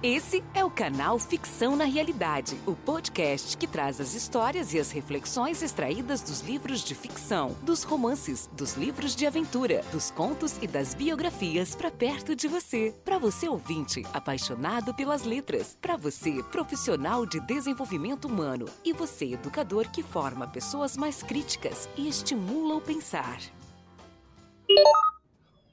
Esse é o canal Ficção na Realidade, o podcast que traz as histórias e as reflexões extraídas dos livros de ficção, dos romances, dos livros de aventura, dos contos e das biografias para perto de você. Para você ouvinte, apaixonado pelas letras, para você profissional de desenvolvimento humano e você educador que forma pessoas mais críticas e estimula o pensar.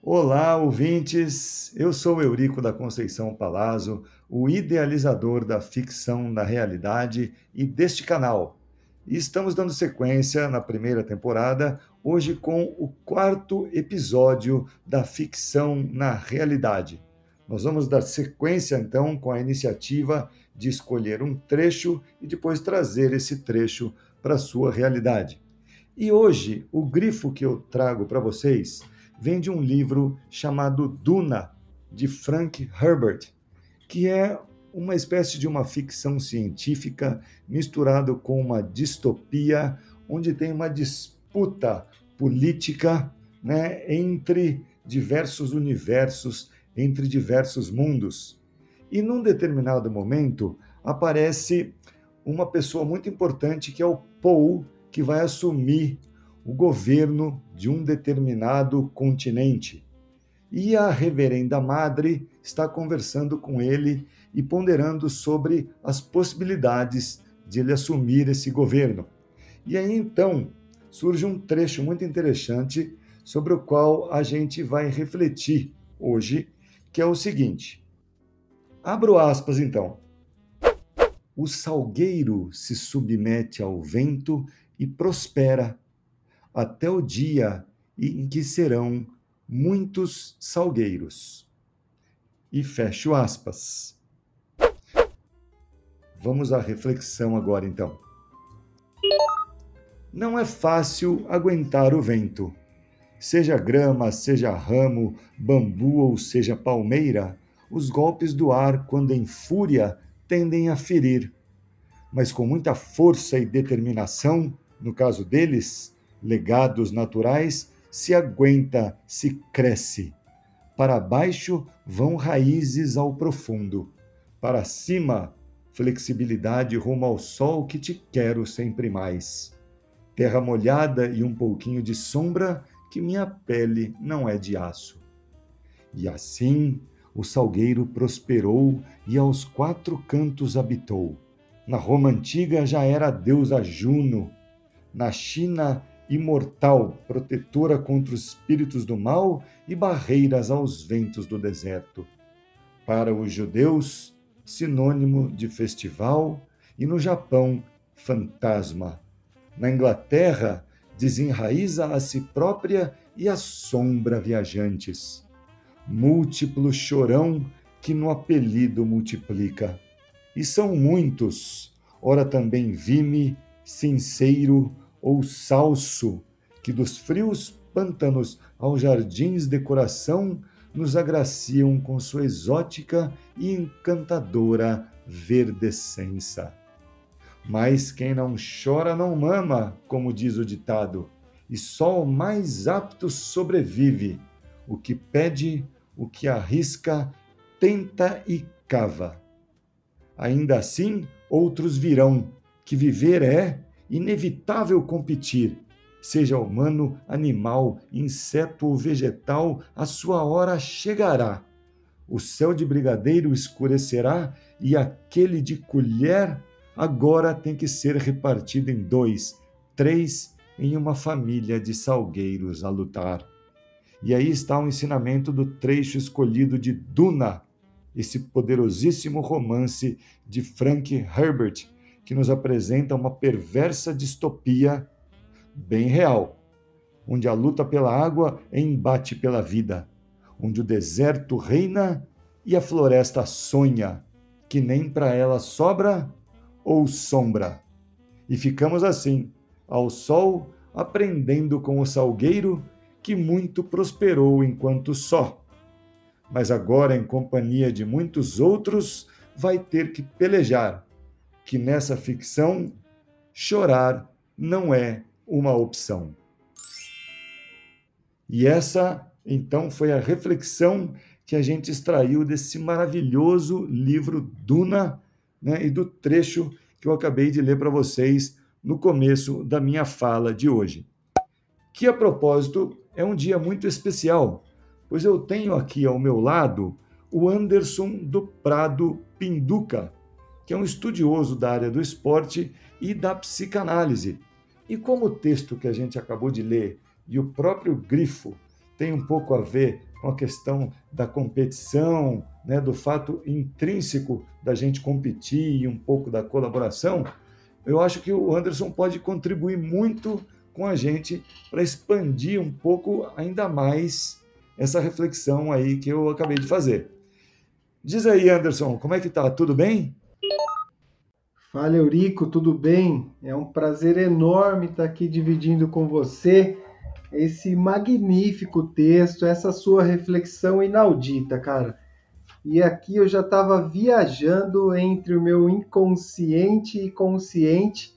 Olá, ouvintes! Eu sou Eurico da Conceição Palazzo, o idealizador da ficção na realidade e deste canal. E estamos dando sequência na primeira temporada, hoje com o quarto episódio da ficção na realidade. Nós vamos dar sequência então com a iniciativa de escolher um trecho e depois trazer esse trecho para a sua realidade. E hoje, o grifo que eu trago para vocês vem de um livro chamado Duna, de Frank Herbert, que é uma espécie de uma ficção científica misturado com uma distopia, onde tem uma disputa política né, entre diversos universos, entre diversos mundos. E num determinado momento aparece uma pessoa muito importante que é o Paul, que vai assumir o governo de um determinado continente. E a Reverenda Madre está conversando com ele e ponderando sobre as possibilidades de ele assumir esse governo. E aí então surge um trecho muito interessante sobre o qual a gente vai refletir hoje, que é o seguinte. Abro aspas então. O salgueiro se submete ao vento e prospera até o dia em que serão muitos salgueiros. E fecho aspas. Vamos à reflexão agora então. Não é fácil aguentar o vento. Seja grama, seja ramo, bambu ou seja palmeira, os golpes do ar, quando em fúria, tendem a ferir. Mas com muita força e determinação, no caso deles, legados naturais, se aguenta, se cresce. Para baixo vão raízes ao profundo. Para cima, flexibilidade rumo ao sol que te quero sempre mais. Terra molhada e um pouquinho de sombra, que minha pele não é de aço. E assim o salgueiro prosperou e aos quatro cantos habitou. Na Roma antiga já era a deusa Juno, na China imortal, protetora contra os espíritos do mal e barreiras aos ventos do deserto. Para os judeus, sinônimo de festival, e no Japão, fantasma. Na Inglaterra, desenraiza a si própria e assombra viajantes. Múltiplo chorão que no apelido multiplica. E são muitos, ora também vime, sincero, ou salso, que dos frios pântanos aos jardins de coração nos agraciam com sua exótica e encantadora verdescença. Mas quem não chora não mama, como diz o ditado, e só o mais apto sobrevive. O que pede, o que arrisca, tenta e cava. Ainda assim, outros virão, que viver é inevitável competir. Seja humano, animal, inseto ou vegetal, a sua hora chegará. O céu de brigadeiro escurecerá e aquele de colher agora tem que ser repartido em dois, três, em uma família de salgueiros a lutar. E aí está o ensinamento do trecho escolhido de Duna, esse poderosíssimo romance de Frank Herbert, que nos apresenta uma perversa distopia bem real, onde a luta pela água é embate pela vida, onde o deserto reina e a floresta sonha, que nem para ela sobra ou sombra. E ficamos assim, ao sol, aprendendo com o salgueiro que muito prosperou enquanto só. Mas agora, em companhia de muitos outros, vai ter que pelejar que nessa ficção chorar não é uma opção. E essa, então, foi a reflexão que a gente extraiu desse maravilhoso livro Duna né, e do trecho que eu acabei de ler para vocês no começo da minha fala de hoje. Que, a propósito, é um dia muito especial, pois eu tenho aqui ao meu lado o Anderson do Prado Pinduca, que é um estudioso da área do esporte e da psicanálise. E como o texto que a gente acabou de ler e o próprio grifo tem um pouco a ver com a questão da competição, né, do fato intrínseco da gente competir e um pouco da colaboração, eu acho que o Anderson pode contribuir muito com a gente para expandir um pouco ainda mais essa reflexão aí que eu acabei de fazer. Diz aí, Anderson, como é que tá? Tudo bem? Fala, Eurico, tudo bem? É um prazer enorme estar aqui dividindo com você esse magnífico texto, essa sua reflexão inaudita, cara. E aqui eu já estava viajando entre o meu inconsciente e consciente,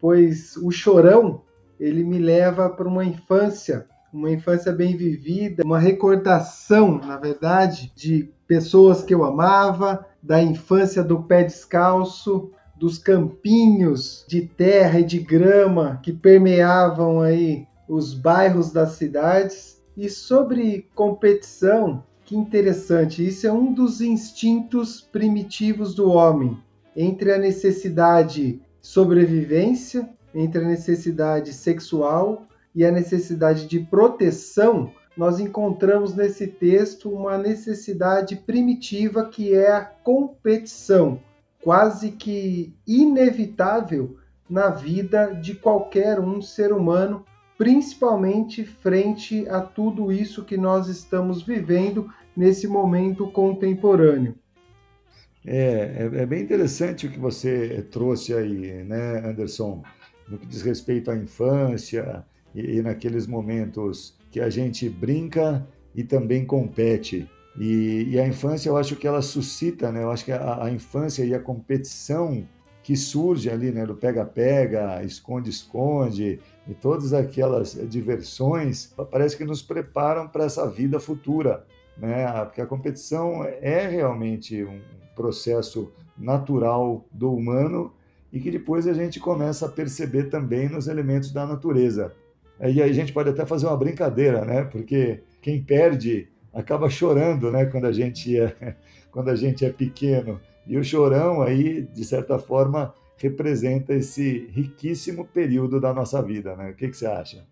pois o chorão ele me leva para uma infância, uma infância bem vivida, uma recordação, na verdade, de pessoas que eu amava, da infância do pé descalço, dos campinhos de terra e de grama que permeavam aí os bairros das cidades. E sobre competição, que interessante, isso é um dos instintos primitivos do homem, entre a necessidade de sobrevivência, entre a necessidade sexual e a necessidade de proteção, nós encontramos nesse texto uma necessidade primitiva que é a competição, quase que inevitável na vida de qualquer um ser humano principalmente frente a tudo isso que nós estamos vivendo nesse momento contemporâneo. É, é, é, bem interessante o que você trouxe aí, né, Anderson, no que diz respeito à infância e, e naqueles momentos que a gente brinca e também compete. E, e, a infância, eu acho que ela suscita, né? Eu acho que a, a infância e a competição que surge ali, né, do pega-pega, esconde-esconde e todas aquelas diversões, parece que nos preparam para essa vida futura, né? Porque a competição é realmente um processo natural do humano e que depois a gente começa a perceber também nos elementos da natureza. E aí a gente pode até fazer uma brincadeira, né? Porque quem perde acaba chorando, né? Quando a gente é, quando a gente é pequeno. E o chorão aí, de certa forma, representa esse riquíssimo período da nossa vida, né? O que, que você acha?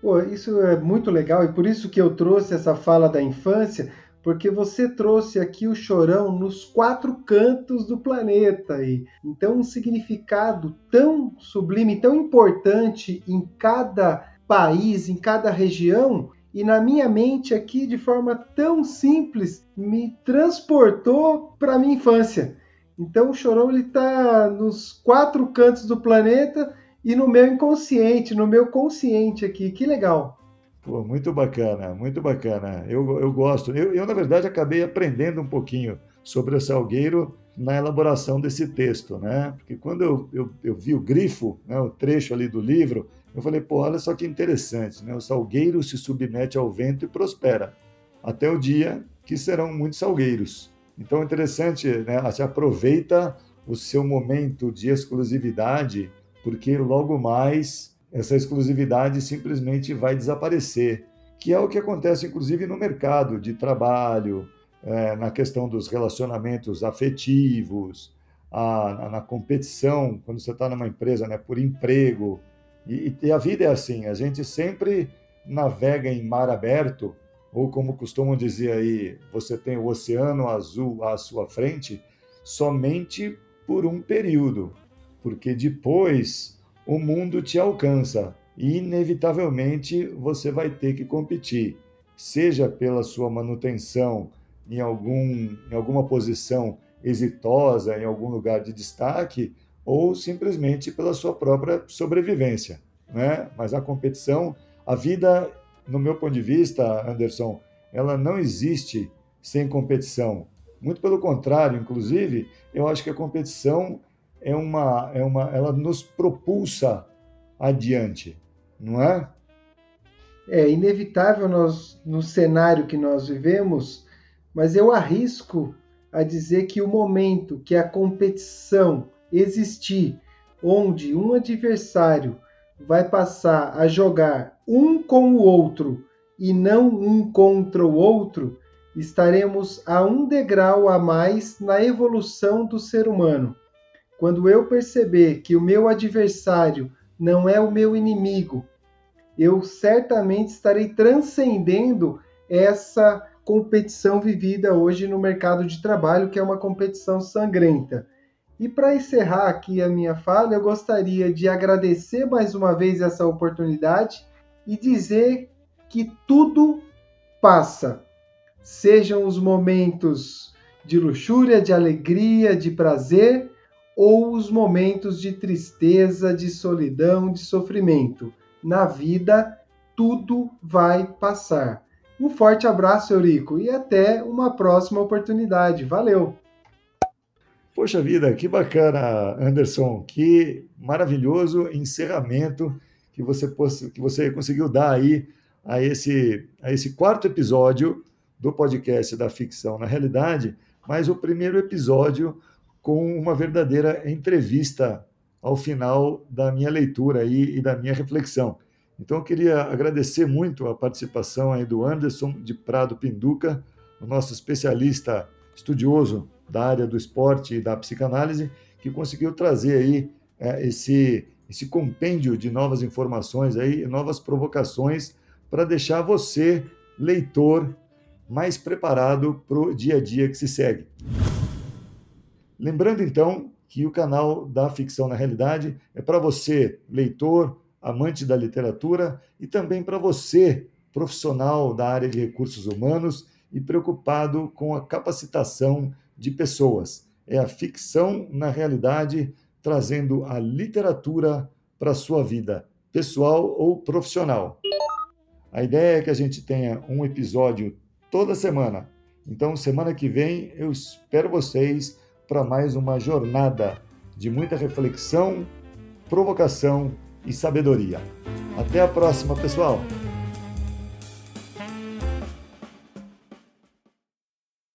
Pô, isso é muito legal e por isso que eu trouxe essa fala da infância, porque você trouxe aqui o chorão nos quatro cantos do planeta e então um significado tão sublime, tão importante em cada país, em cada região, e na minha mente aqui de forma tão simples me transportou para minha infância. Então o chorão ele está nos quatro cantos do planeta e no meu inconsciente, no meu consciente aqui. Que legal. Pô, muito bacana, muito bacana. Eu, eu gosto. Eu, eu, na verdade, acabei aprendendo um pouquinho sobre o Salgueiro na elaboração desse texto, né? Porque quando eu, eu, eu vi o grifo, né, o trecho ali do livro, eu falei, pô, olha só que interessante, né? O salgueiro se submete ao vento e prospera, até o dia que serão muitos salgueiros. Então é interessante, né? Você aproveita o seu momento de exclusividade, porque logo mais essa exclusividade simplesmente vai desaparecer, que é o que acontece inclusive no mercado de trabalho, é, na questão dos relacionamentos afetivos, a, na competição, quando você está numa empresa, né, por emprego, e, e, a vida é assim, a gente sempre navega em mar aberto, ou como costumam dizer aí, você tem o oceano azul à sua frente, somente por um período, porque depois o mundo te alcança. E inevitavelmente você vai ter que competir, seja pela sua manutenção em, algum, em alguma posição exitosa, em algum lugar de destaque, ou simplesmente pela sua própria sobrevivência. Né? Mas a competição, a vida, no meu ponto de vista, Anderson, ela não existe sem competição. Muito pelo contrário, inclusive, eu acho que a competição é uma, é uma, ela nos propulsa adiante, não é? É inevitável nós, no cenário que nós vivemos, mas eu arrisco a dizer que o momento que a competição existir, onde um adversário vai passar a jogar um com o outro e não um contra o outro, estaremos a um degrau a mais na evolução do ser humano. Quando eu perceber que o meu adversário não é o meu inimigo, eu certamente estarei transcendendo essa competição vivida hoje no mercado de trabalho, que é uma competição sangrenta. E para encerrar aqui a minha fala, eu gostaria de agradecer mais uma vez essa oportunidade e dizer que tudo passa. Sejam os momentos de luxúria, de alegria, de prazer, ou os momentos de tristeza, de solidão, de sofrimento. Na vida, tudo vai passar. Um forte abraço, Eurico, e até uma próxima oportunidade. Valeu! Poxa vida, que bacana, Anderson, que maravilhoso encerramento que você, que você conseguiu dar aí a esse, a esse quarto episódio do podcast da ficção na realidade, mas o primeiro episódio com uma verdadeira entrevista ao final da minha leitura aí e da minha reflexão. Então eu queria agradecer muito a participação aí do Anderson de Prado Pinduca, o nosso especialista estudioso da área do esporte e da psicanálise, que conseguiu trazer aí é, esse esse compêndio de novas informações aí, novas provocações para deixar você, leitor, mais preparado para o dia a dia que se segue. Lembrando então que o canal da Ficção na Realidade é para você, leitor, amante da literatura, e também para você, profissional da área de recursos humanos e preocupado com a capacitação de pessoas. É a ficção na realidade trazendo a literatura para a sua vida, pessoal ou profissional. A ideia é que a gente tenha um episódio toda semana. Então, semana que vem, eu espero vocês para mais uma jornada de muita reflexão, provocação e sabedoria. Até a próxima, pessoal!